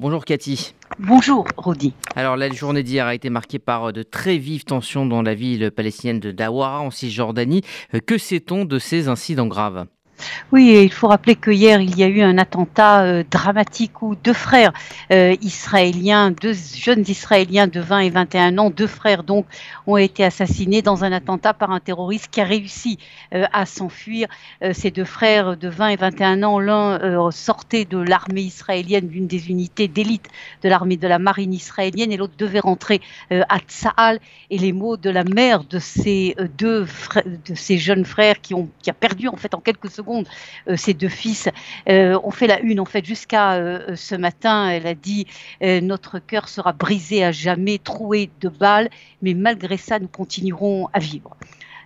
Bonjour Cathy. Bonjour Rodi. Alors la journée d'hier a été marquée par de très vives tensions dans la ville palestinienne de Dawara en Cisjordanie. Que sait-on de ces incidents graves? Oui, il faut rappeler que hier, il y a eu un attentat euh, dramatique où deux frères euh, israéliens, deux jeunes Israéliens de 20 et 21 ans, deux frères donc, ont été assassinés dans un attentat par un terroriste qui a réussi euh, à s'enfuir. ces deux frères de 20 et 21 ans, l'un sortait de l'armée israélienne, d'une des unités d'élite de l'armée de la marine israélienne, et l'autre devait rentrer à Tsahal. Et les mots de la mère de ces deux de ces jeunes frères qui ont qui a perdu en fait en quelques secondes euh, ses deux fils euh, ont fait la une en fait jusqu'à euh, ce matin. Elle a dit notre cœur sera brisé à jamais, troué de balles, mais malgré ça, nous continuerons à vivre.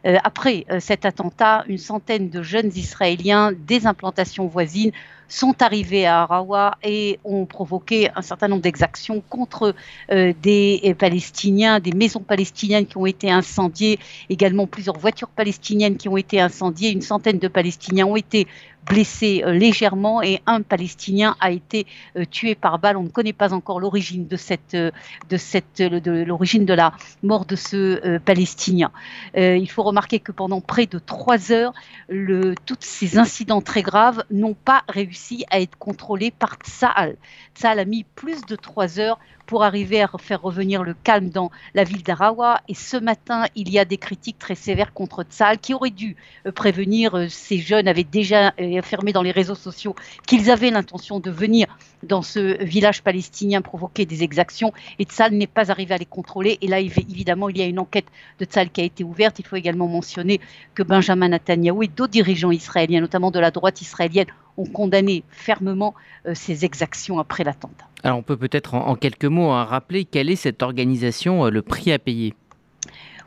Après cet attentat, une centaine de jeunes Israéliens des implantations voisines sont arrivés à Arawa et ont provoqué un certain nombre d'exactions contre des Palestiniens, des maisons palestiniennes qui ont été incendiées, également plusieurs voitures palestiniennes qui ont été incendiées, une centaine de Palestiniens ont été blessé euh, légèrement et un Palestinien a été euh, tué par balle. On ne connaît pas encore l'origine de cette, euh, de cette, de l'origine de la mort de ce Palestinien. il faut remarquer que pendant près de trois heures, le, tous ces incidents très graves n'ont pas réussi à être contrôlés par Tsahal. Tsahal a mis plus de trois heures pour arriver à faire revenir le calme dans la ville d'Arawa. Et ce matin, il y a des critiques très sévères contre Tsal qui aurait dû prévenir. Ces jeunes avaient déjà euh, affirmé dans les réseaux sociaux qu'ils avaient l'intention de venir dans ce village palestinien provoquer des exactions. Et Tsal n'est pas arrivé à les contrôler. Et là, évidemment, il y a une enquête de Tsal qui a été ouverte. Il faut également mentionner que Benjamin Netanyahu et d'autres dirigeants israéliens, notamment de la droite israélienne, ont condamné fermement ces exactions après l'attentat. Alors on peut peut-être en, quelques mots hein, rappeler quelle est cette organisation, euh, le prix à payer?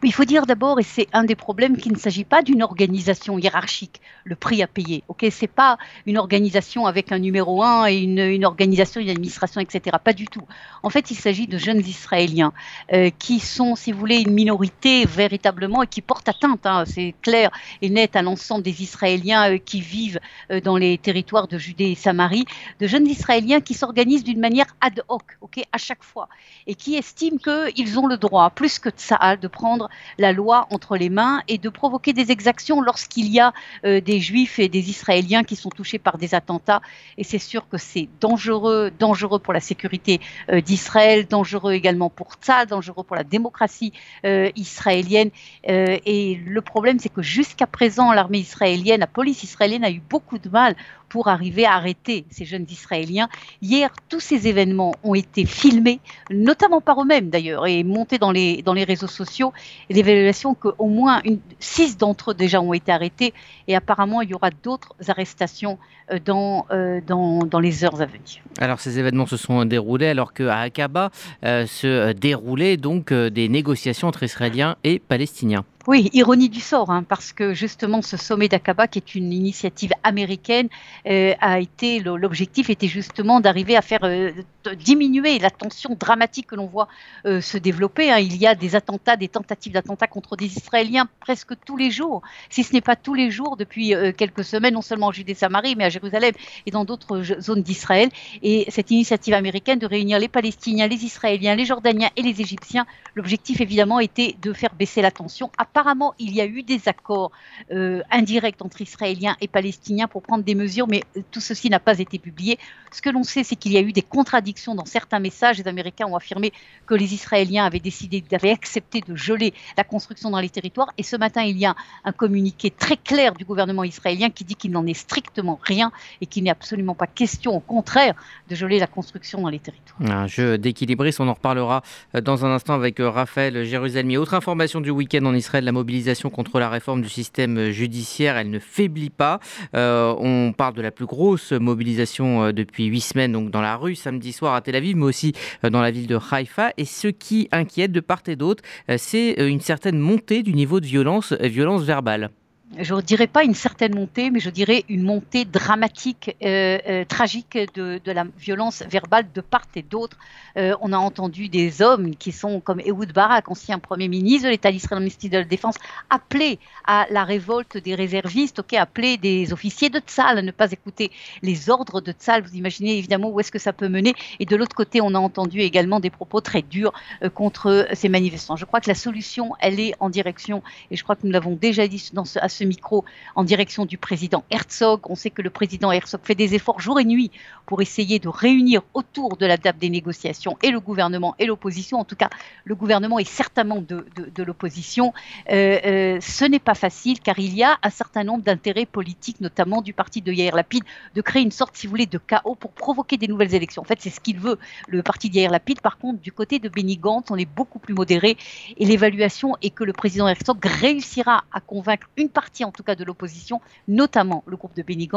Il faut dire d'abord, et c'est un des problèmes, qu'il ne s'agit pas d'une organisation hiérarchique, le prix à payer. Ok, c'est pas une organisation avec un numéro un et une, organisation, une administration, etc. Pas du tout. En fait, il s'agit de jeunes Israéliens euh, qui sont, si vous voulez, une minorité véritablement et qui portent atteinte, hein, c'est clair et net, à l'ensemble des Israéliens euh, qui vivent euh, dans les territoires de Judée et Samarie, de jeunes Israéliens qui s'organisent d'une manière ad hoc, ok, à chaque fois, et qui estiment qu'ils ont le droit, plus que ça, de prendre la loi entre les mains et de provoquer des exactions lorsqu'il y a euh, des juifs et des israéliens qui sont touchés par des attentats. Et c'est sûr que c'est dangereux, dangereux pour la sécurité euh, d'Israël, dangereux également pour Tzad, dangereux pour la démocratie euh, israélienne. et le problème, c'est que jusqu'à présent, l'armée israélienne, la police israélienne a eu beaucoup de mal pour arriver à arrêter ces jeunes Israéliens. Hier, tous ces événements ont été filmés, notamment par eux-mêmes d'ailleurs, et montés dans les, dans les réseaux sociaux. L'évaluation qu'au moins six d'entre eux déjà ont été arrêtés, et apparemment il y aura d'autres arrestations euh, dans, euh, dans, les heures à venir. Alors ces événements se sont déroulés alors qu'à Aqaba euh, se déroulaient donc des négociations entre Israéliens et Palestiniens. Oui, ironie du sort, hein, parce que justement ce sommet d'Aqaba, qui est une initiative américaine, euh, a été l'objectif était justement d'arriver à faire euh, diminuer la tension dramatique que l'on voit euh, se développer. Hein. Il y a des attentats, des tentatives d'attentats contre des Israéliens presque tous les jours, si ce n'est pas tous les jours depuis quelques semaines, non seulement en Judée-Samarie, mais à Jérusalem et dans d'autres zones d'Israël. Et cette initiative américaine de réunir les Palestiniens, les Israéliens, les Jordaniens et les Égyptiens, l'objectif évidemment était de faire baisser la tension apparemment, il y a eu des accords euh, indirects entre Israéliens et Palestiniens pour prendre des mesures, mais euh, tout ceci n'a pas été publié. Ce que l'on sait, c'est qu'il y a eu des contradictions dans certains messages. Les Américains ont affirmé que les Israéliens avaient décidé, avaient accepté de geler la construction dans les territoires. Et ce matin, il y a un communiqué très clair du gouvernement israélien qui dit qu'il n'en est strictement rien et qu'il n'est absolument pas question, au contraire, de geler la construction dans les territoires. Un jeu d'équilibriste, on en reparlera euh, dans un instant avec Raphaël Jérusalem. Autre information du week-end en Israël, la mobilisation contre la réforme du système judiciaire, elle ne faiblit pas. Euh, on parle de la plus grosse mobilisation euh, depuis huit semaines donc dans la rue samedi soir à Tel Aviv, mais aussi euh, dans la ville de Haïfa. Et ce qui inquiète de part et d'autre, c'est une certaine montée du niveau de violence, violence verbale. Je ne dirais pas une certaine montée, mais je dirais une montée dramatique, euh, euh, tragique de, la violence verbale de part et d'autre. Euh, on a entendu des hommes qui sont comme Ehud Barak, ancien Premier ministre de l'État d'Israël, ministre de la Défense, appeler à la révolte des réservistes, ok, appeler des officiers de Tzal à ne pas écouter les ordres de Tzal. Vous imaginez évidemment où est-ce que ça peut mener. Et de l'autre côté, on a entendu également des propos très durs contre ces manifestants. Je crois que la solution, elle est en direction, et je crois que nous l'avons déjà dit dans ce, à ce micro en direction du président Herzog. On sait que le président Herzog fait des efforts jour et nuit pour essayer de réunir autour de la table des négociations et le gouvernement et l'opposition. En tout cas, le gouvernement est certainement de, l'opposition. Euh, euh, ce n'est pas facile car il y a un certain nombre d'intérêts politiques, notamment du parti de Yair Lapid, de créer une sorte, si vous voulez, de chaos pour provoquer des nouvelles élections. En fait, c'est ce qu'il veut, le parti de Yair Lapid. Par contre, du côté de Benny Gantz, on est beaucoup plus modéré et l'évaluation est que le président Herzog réussira à convaincre une partie en tout cas de l'opposition, notamment le groupe de Benny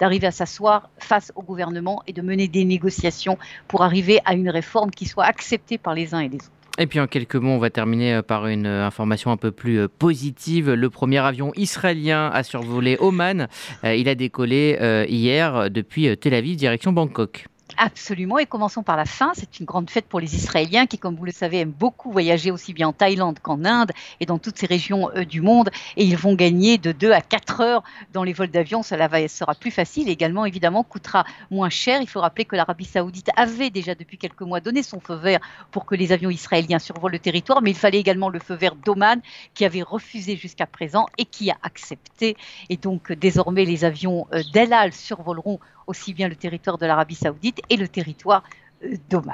d'arriver à s'asseoir face au gouvernement et de mener des négociations pour arriver à une réforme qui soit acceptée par les uns et les autres. Et puis en quelques mots, on va terminer euh, par une euh, information un peu plus euh, positive. Le premier avion israélien a survolé Oman. Il a décollé hier depuis Tel Aviv, direction Bangkok. Absolument, et commençons par la fin. C'est une grande fête pour les Israéliens qui, comme vous le savez, aiment beaucoup voyager aussi bien en Thaïlande qu'en Inde et dans toutes ces régions euh, du monde. Et ils vont gagner de 2 à 4 heures dans les vols d'avion. Cela va, sera plus facile. Également, évidemment, coûtera moins cher. Il faut rappeler que l'Arabie saoudite avait déjà depuis quelques mois donné son feu vert pour que les avions israéliens survolent le territoire, mais il fallait également le feu vert d'Oman qui avait refusé jusqu'à présent et qui a accepté. Et donc, désormais, les avions euh, d'El Al survoleront aussi bien le territoire de l'Arabie saoudite et le territoire euh, d'Oman.